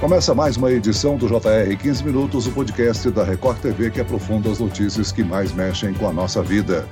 Começa mais uma edição do JR 15 Minutos, o podcast da Record TV que aprofunda as notícias que mais mexem com a nossa vida.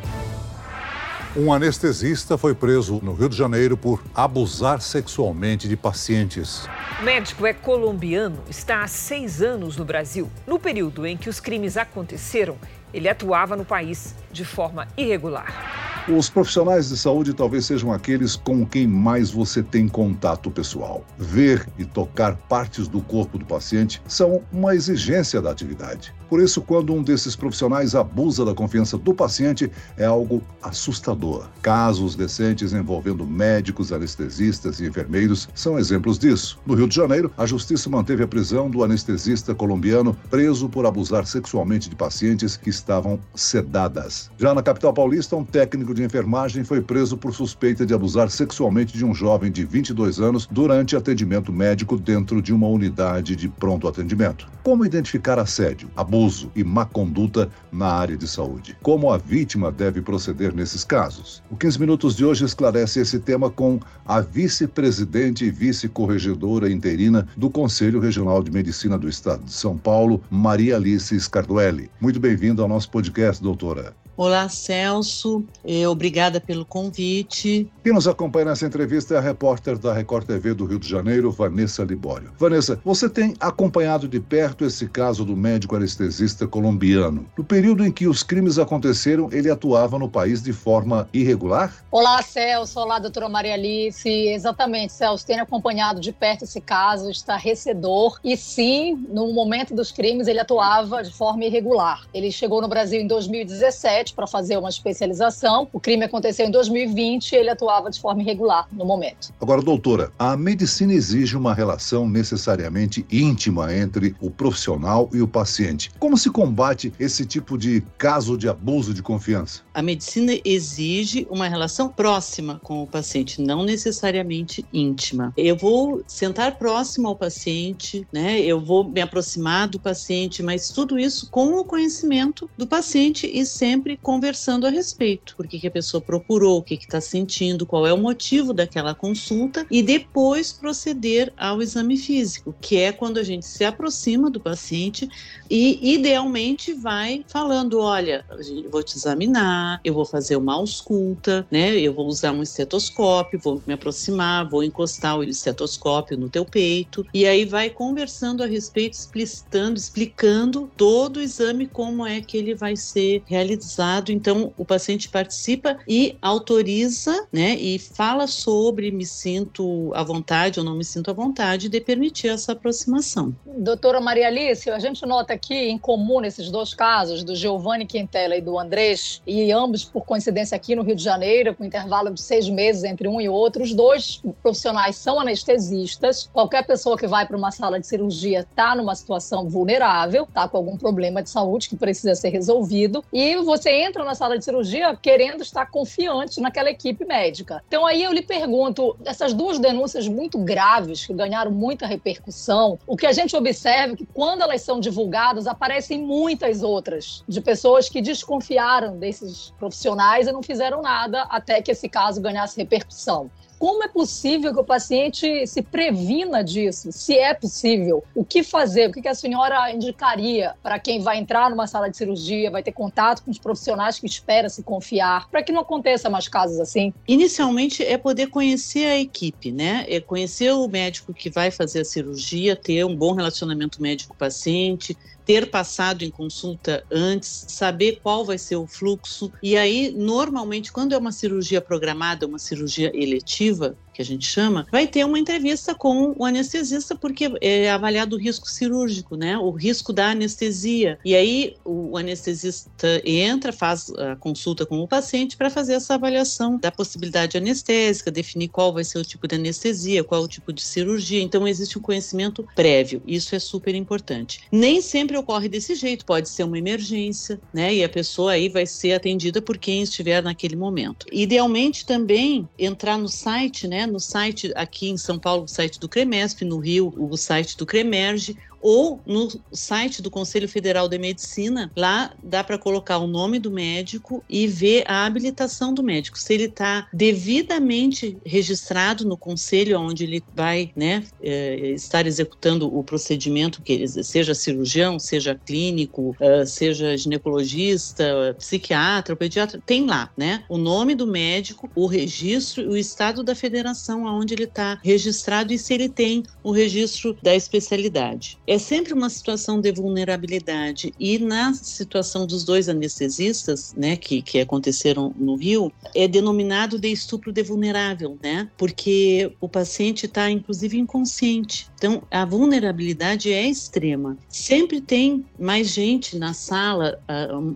Um anestesista foi preso no Rio de Janeiro por abusar sexualmente de pacientes. O médico é colombiano, está há seis anos no Brasil. No período em que os crimes aconteceram, ele atuava no país de forma irregular. Os profissionais de saúde talvez sejam aqueles com quem mais você tem contato pessoal. Ver e tocar partes do corpo do paciente são uma exigência da atividade. Por isso, quando um desses profissionais abusa da confiança do paciente, é algo assustador. Casos decentes envolvendo médicos, anestesistas e enfermeiros são exemplos disso. No Rio de Janeiro, a justiça manteve a prisão do anestesista colombiano preso por abusar sexualmente de pacientes que estavam sedadas. Já na capital paulista, um técnico de enfermagem foi preso por suspeita de abusar sexualmente de um jovem de 22 anos durante atendimento médico dentro de uma unidade de pronto atendimento. Como identificar assédio, abuso abuso e má conduta na área de saúde. Como a vítima deve proceder nesses casos? O 15 Minutos de hoje esclarece esse tema com a vice-presidente e vice-corregedora interina do Conselho Regional de Medicina do Estado de São Paulo, Maria Alice Scarduelli. Muito bem-vinda ao nosso podcast, doutora. Olá, Celso. Obrigada pelo convite. Quem nos acompanha nessa entrevista é a repórter da Record TV do Rio de Janeiro, Vanessa Libório. Vanessa, você tem acompanhado de perto esse caso do médico anestesista colombiano. No período em que os crimes aconteceram, ele atuava no país de forma irregular? Olá, Celso. Olá, doutora Maria Alice. Exatamente, Celso. Tenho acompanhado de perto esse caso, estarrecedor. E sim, no momento dos crimes, ele atuava de forma irregular. Ele chegou no Brasil em 2017 para fazer uma especialização. O crime aconteceu em 2020 e ele atuava de forma irregular no momento. Agora, doutora, a medicina exige uma relação necessariamente íntima entre o profissional e o paciente. Como se combate esse tipo de caso de abuso de confiança? A medicina exige uma relação próxima com o paciente, não necessariamente íntima. Eu vou sentar próximo ao paciente, né? Eu vou me aproximar do paciente, mas tudo isso com o conhecimento do paciente e sempre conversando a respeito. Por que, que a pessoa procurou, o que está sentindo, qual é o motivo daquela consulta e depois proceder ao exame físico, que é quando a gente se aproxima do paciente e idealmente vai falando: olha, eu vou te examinar, eu vou fazer uma ausculta, né? Eu vou usar um estetoscópio, vou me aproximar, vou encostar o estetoscópio no teu peito e aí vai conversando a respeito, explicitando, explicando todo o exame como é que ele vai ser realizado então o paciente participa e autoriza, né, e fala sobre me sinto à vontade ou não me sinto à vontade de permitir essa aproximação. Doutora Maria Alice, a gente nota aqui em comum nesses dois casos, do Giovanni Quintela e do Andrés, e ambos por coincidência aqui no Rio de Janeiro, com intervalo de seis meses entre um e outro, os dois profissionais são anestesistas. Qualquer pessoa que vai para uma sala de cirurgia está numa situação vulnerável, está com algum problema de saúde que precisa ser resolvido, e você entra na sala de cirurgia querendo estar confiante naquela equipe médica. Então aí eu lhe pergunto, essas duas denúncias muito graves que ganharam muita repercussão, o que a gente observa é que quando elas são divulgadas aparecem muitas outras de pessoas que desconfiaram desses profissionais e não fizeram nada até que esse caso ganhasse repercussão. Como é possível que o paciente se previna disso? Se é possível, o que fazer? O que a senhora indicaria para quem vai entrar numa sala de cirurgia, vai ter contato com os profissionais que espera se confiar, para que não aconteça mais casos assim? Inicialmente é poder conhecer a equipe, né? É conhecer o médico que vai fazer a cirurgia, ter um bom relacionamento médico-paciente, ter passado em consulta antes, saber qual vai ser o fluxo. E aí, normalmente, quando é uma cirurgia programada, uma cirurgia eletiva, que a gente chama, vai ter uma entrevista com o anestesista, porque é avaliado o risco cirúrgico, né? O risco da anestesia. E aí o anestesista entra, faz a consulta com o paciente para fazer essa avaliação da possibilidade anestésica, definir qual vai ser o tipo de anestesia, qual o tipo de cirurgia. Então existe um conhecimento prévio. Isso é super importante. Nem sempre ocorre desse jeito, pode ser uma emergência, né? E a pessoa aí vai ser atendida por quem estiver naquele momento. Idealmente também entrar no site, né? No site aqui em São Paulo, o site do CREMESP, no Rio, o site do CREMERGE, ou no site do Conselho Federal de Medicina, lá dá para colocar o nome do médico e ver a habilitação do médico, se ele está devidamente registrado no conselho onde ele vai né, é, estar executando o procedimento, que seja cirurgião, seja clínico, uh, seja ginecologista, psiquiatra, pediatra, tem lá, né? O nome do médico, o registro o estado da federação onde ele está registrado e se ele tem o registro da especialidade. É sempre uma situação de vulnerabilidade e na situação dos dois anestesistas, né, que, que aconteceram no Rio, é denominado de estupro de vulnerável, né? Porque o paciente está inclusive inconsciente. Então, a vulnerabilidade é extrema. Sempre tem mais gente na sala,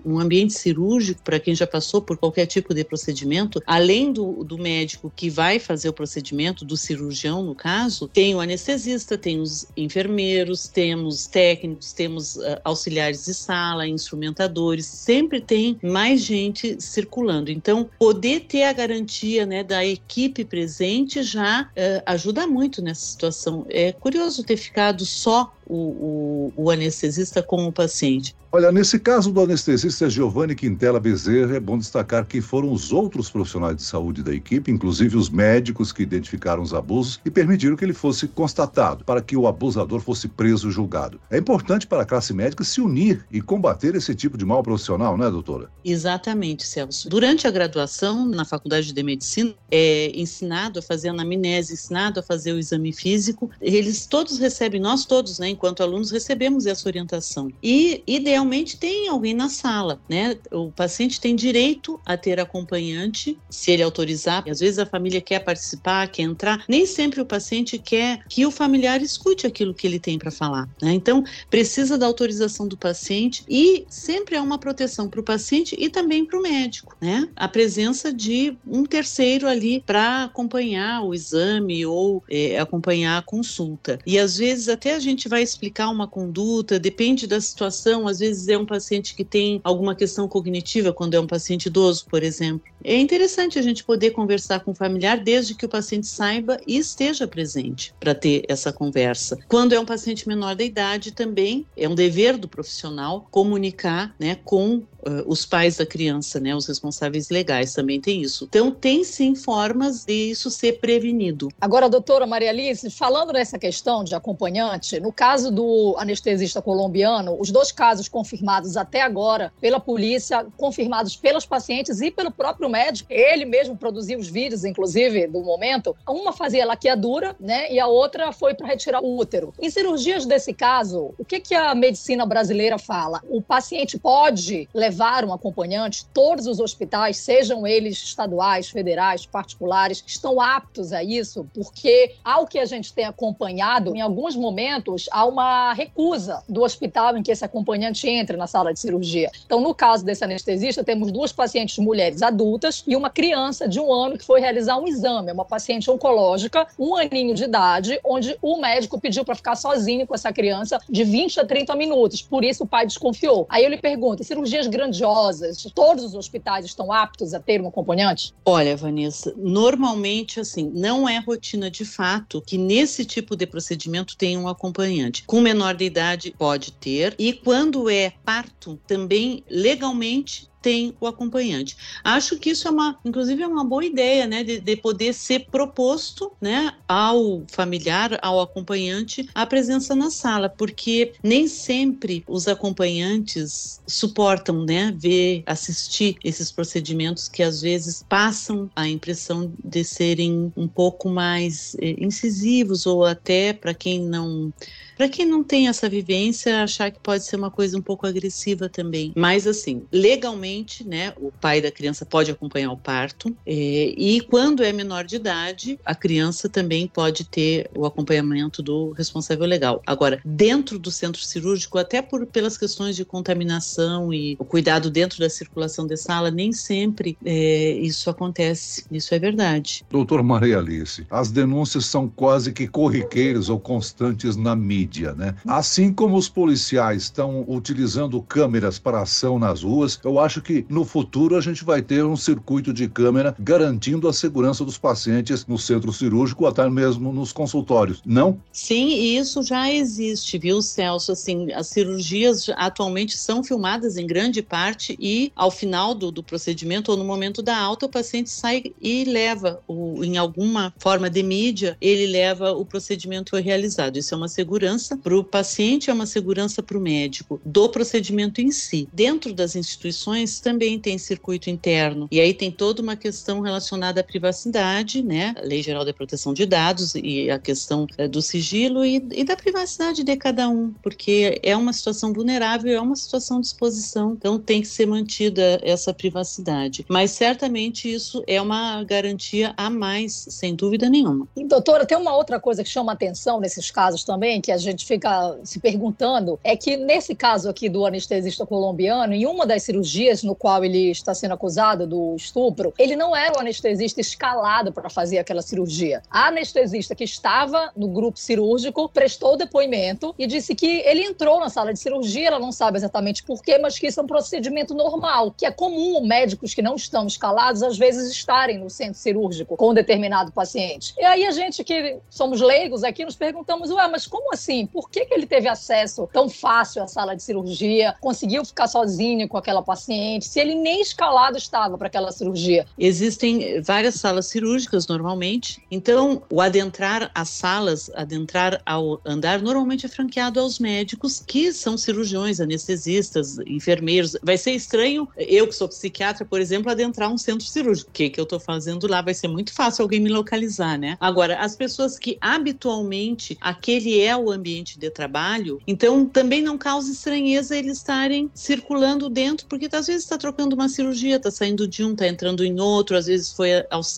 um ambiente cirúrgico, para quem já passou por qualquer tipo de procedimento, além do, do médico que vai fazer o procedimento, do cirurgião, no caso, tem o anestesista, tem os enfermeiros, temos técnicos, temos uh, auxiliares de sala, instrumentadores, sempre tem mais gente circulando. Então, poder ter a garantia né, da equipe presente já uh, ajuda muito nessa situação. É curioso ter ficado só o, o, o anestesista com o paciente. Olha, nesse caso do anestesista Giovanni Quintela Bezerra, é bom destacar que foram os outros profissionais de saúde da equipe, inclusive os médicos que identificaram os abusos e permitiram que ele fosse constatado, para que o abusador fosse preso e julgado. É importante para a classe médica se unir e combater esse tipo de mal profissional, né, doutora? Exatamente, Celso. Durante a graduação na Faculdade de Medicina, é ensinado a fazer anamnese, ensinado a fazer o exame físico. Eles todos recebem, nós todos, né, enquanto alunos, recebemos essa orientação. E, idealmente, tem alguém na sala, né? O paciente tem direito a ter acompanhante, se ele autorizar. Às vezes a família quer participar, quer entrar. Nem sempre o paciente quer que o familiar escute aquilo que ele tem para falar, né? Então, precisa da autorização do paciente e sempre é uma proteção para o paciente e também para o médico, né? A presença de um terceiro ali para acompanhar o exame ou é, acompanhar a consulta. E às vezes até a gente vai explicar uma conduta, depende da situação. Às vezes é um paciente que tem alguma questão cognitiva, quando é um paciente idoso, por exemplo. É interessante a gente poder conversar com o familiar desde que o paciente saiba e esteja presente para ter essa conversa. Quando é um paciente menor da idade, também é um dever do profissional comunicar né, com uh, os pais da criança, né, os responsáveis legais também tem isso. Então, tem sim formas de isso ser prevenido. Agora, doutora Maria Alice, falando nessa questão de acompanhante, no caso do anestesista colombiano, os dois casos confirmados até agora pela polícia, confirmados pelos pacientes e pelo próprio médico, ele mesmo produziu os vídeos, inclusive, do momento, uma fazia laqueadura, né, e a outra foi para retirar o útero. Em cirurgias desse caso, o que, que a medicina brasileira fala? O paciente pode levar levar um acompanhante, todos os hospitais, sejam eles estaduais, federais, particulares, estão aptos a isso, porque ao que a gente tem acompanhado, em alguns momentos há uma recusa do hospital em que esse acompanhante entre na sala de cirurgia. Então, no caso desse anestesista, temos duas pacientes mulheres adultas e uma criança de um ano que foi realizar um exame, uma paciente oncológica, um aninho de idade, onde o médico pediu para ficar sozinho com essa criança de 20 a 30 minutos. Por isso o pai desconfiou. Aí eu lhe pergunto: cirurgias grandiosas, todos os hospitais estão aptos a ter um acompanhante? Olha, Vanessa, normalmente, assim, não é rotina de fato que nesse tipo de procedimento tem um acompanhante. Com menor de idade, pode ter. E quando é parto, também legalmente tem o acompanhante. Acho que isso é uma, inclusive, é uma boa ideia, né, de, de, poder ser proposto, né, ao familiar, ao acompanhante, a presença na sala, porque nem sempre os acompanhantes suportam, né, ver, assistir esses procedimentos que às vezes passam a impressão de serem um pouco mais eh, incisivos ou até para quem não para quem não tem essa vivência, achar que pode ser uma coisa um pouco agressiva também. Mas, assim, legalmente, né, o pai da criança pode acompanhar o parto. É, e quando é menor de idade, a criança também pode ter o acompanhamento do responsável legal. Agora, dentro do centro cirúrgico, até por, pelas questões de contaminação e o cuidado dentro da circulação da sala, nem sempre é, isso acontece. Isso é verdade. Doutor Maria Alice, as denúncias são quase que corriqueiras ou constantes na mídia né? Assim como os policiais estão utilizando câmeras para ação nas ruas, eu acho acho que no futuro a gente vai ter um circuito de câmera garantindo a segurança dos pacientes no centro cirúrgico, até mesmo nos consultórios, não? Sim, isso já existe, viu, Celso? Assim, as cirurgias atualmente são filmadas em grande parte e ao final do, do procedimento ou no momento da alta, o paciente sai e leva, o, em alguma forma de mídia, ele leva o procedimento realizado. Isso é uma segurança para o paciente, é uma segurança para o médico do procedimento em si. Dentro das instituições também tem circuito interno e aí tem toda uma questão relacionada à privacidade, né? A Lei Geral de Proteção de Dados e a questão é, do sigilo e, e da privacidade de cada um, porque é uma situação vulnerável, é uma situação de exposição, então tem que ser mantida essa privacidade. Mas certamente isso é uma garantia a mais, sem dúvida nenhuma. E, doutora, tem uma outra coisa que chama atenção nesses casos também, que a gente fica se perguntando, é que nesse caso aqui do anestesista colombiano, em uma das cirurgias no qual ele está sendo acusado do estupro, ele não era o anestesista escalado para fazer aquela cirurgia. A anestesista que estava no grupo cirúrgico prestou depoimento e disse que ele entrou na sala de cirurgia, ela não sabe exatamente porquê, mas que isso é um procedimento normal, que é comum médicos que não estão escalados às vezes estarem no centro cirúrgico com um determinado paciente. E aí a gente que somos leigos aqui nos perguntamos, ué, mas como assim? Por que, que ele teve acesso tão fácil à sala de cirurgia, conseguiu ficar sozinho com aquela paciente, se ele nem escalado estava para aquela cirurgia? Existem várias salas cirúrgicas normalmente, então o adentrar às salas, adentrar ao andar, normalmente é franqueado aos médicos que são cirurgiões, anestesistas, enfermeiros. Vai ser estranho eu que sou psiquiatra, por exemplo, adentrar um centro cirúrgico. O que, que eu estou fazendo lá? Vai ser muito fácil alguém me localizar, né? Agora, as pessoas que habitualmente aquele é o ambiente de trabalho, então também não causa estranheza eles estarem circulando dentro, porque às vezes está trocando uma cirurgia, está saindo de um, está entrando em outro, às vezes foi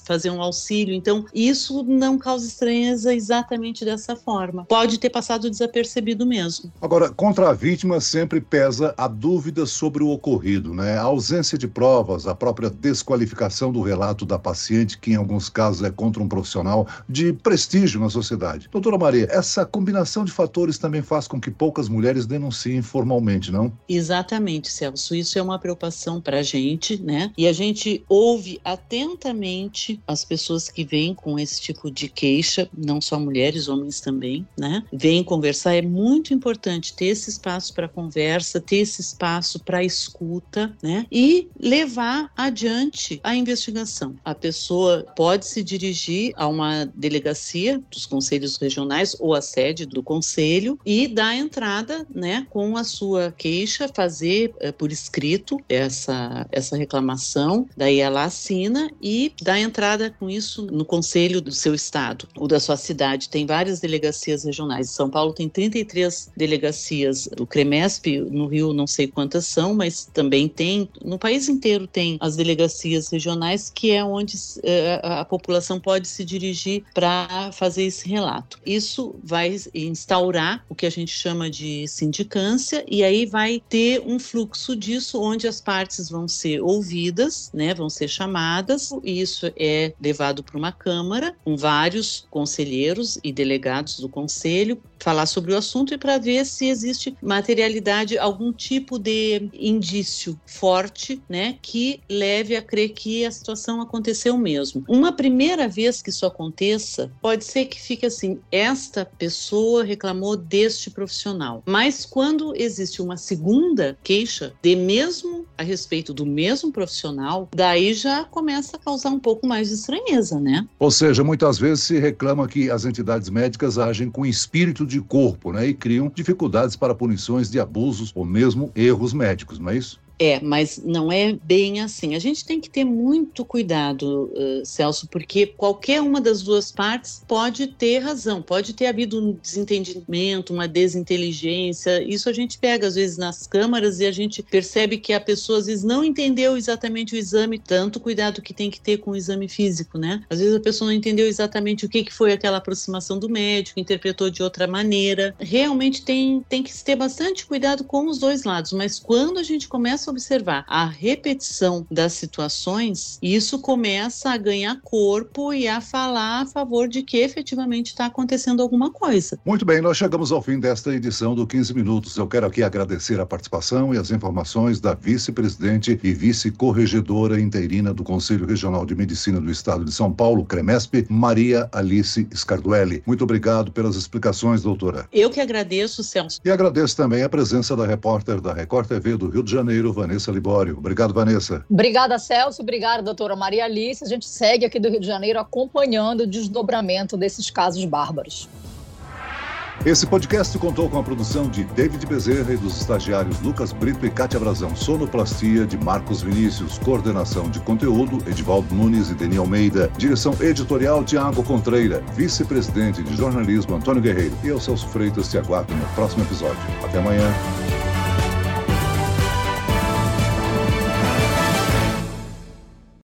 fazer um auxílio. Então, isso não causa estranheza exatamente dessa forma. Pode ter passado desapercebido mesmo. Agora, contra a vítima sempre pesa a dúvida sobre o ocorrido, né? A ausência de provas, a própria desqualificação do relato da paciente, que em alguns casos é contra um profissional de prestígio na sociedade. Doutora Maria, essa combinação de fatores também faz com que poucas mulheres denunciem formalmente, não? Exatamente, Celso. Isso é uma preocupação para a gente, né? E a gente ouve atentamente as pessoas que vêm com esse tipo de queixa, não só mulheres, homens também, né? Vêm conversar. É muito importante ter esse espaço para conversa, ter esse espaço para escuta, né? E levar adiante a investigação. A pessoa pode se dirigir a uma delegacia dos conselhos regionais ou a sede do conselho e dar entrada, né, com a sua queixa, fazer é, por escrito essa, essa reclamação, daí ela assina e dá entrada com isso no conselho do seu estado ou da sua cidade. Tem várias delegacias regionais. São Paulo tem 33 delegacias do CREMESP, no Rio não sei quantas são, mas também tem, no país inteiro tem as delegacias regionais, que é onde é, a população pode se dirigir para fazer esse relato. Isso vai instaurar o que a gente chama de sindicância e aí vai ter um fluxo disso onde as partes vão ser ouvidas, né, vão ser chamadas, e isso é levado para uma câmara com vários conselheiros e delegados do conselho falar sobre o assunto e para ver se existe materialidade, algum tipo de indício forte, né, que leve a crer que a situação aconteceu mesmo. Uma primeira vez que isso aconteça, pode ser que fique assim: esta pessoa reclamou deste profissional. Mas quando existe uma segunda queixa, de mesmo a respeito do mesmo profissional, daí já começa a causar um pouco mais de estranheza, né? Ou seja, muitas vezes se reclama que as entidades médicas agem com espírito de corpo, né? E criam dificuldades para punições de abusos ou mesmo erros médicos, não é isso? É, mas não é bem assim. A gente tem que ter muito cuidado, uh, Celso, porque qualquer uma das duas partes pode ter razão, pode ter havido um desentendimento, uma desinteligência. Isso a gente pega às vezes nas câmaras e a gente percebe que a pessoa às vezes não entendeu exatamente o exame, tanto cuidado que tem que ter com o exame físico, né? Às vezes a pessoa não entendeu exatamente o que, que foi aquela aproximação do médico, interpretou de outra maneira. Realmente tem, tem que ter bastante cuidado com os dois lados, mas quando a gente começa começa a observar a repetição das situações, isso começa a ganhar corpo e a falar a favor de que efetivamente está acontecendo alguma coisa. Muito bem, nós chegamos ao fim desta edição do 15 Minutos. Eu quero aqui agradecer a participação e as informações da vice-presidente e vice-corregedora interina do Conselho Regional de Medicina do Estado de São Paulo, CREMESP, Maria Alice Scarduelli. Muito obrigado pelas explicações, doutora. Eu que agradeço, Celso. E agradeço também a presença da repórter da Record TV do Rio de Janeiro, Vanessa Libório. Obrigado, Vanessa. Obrigada, Celso. Obrigada, doutora Maria Alice. A gente segue aqui do Rio de Janeiro acompanhando o desdobramento desses casos bárbaros. Esse podcast contou com a produção de David Bezerra e dos estagiários Lucas Brito e Cátia Brazão, sonoplastia de Marcos Vinícius, coordenação de conteúdo Edivaldo Nunes e Deni Almeida, direção editorial Tiago Contreira, vice-presidente de jornalismo Antônio Guerreiro. E eu, Celso Freitas, te aguardo no próximo episódio. Até amanhã.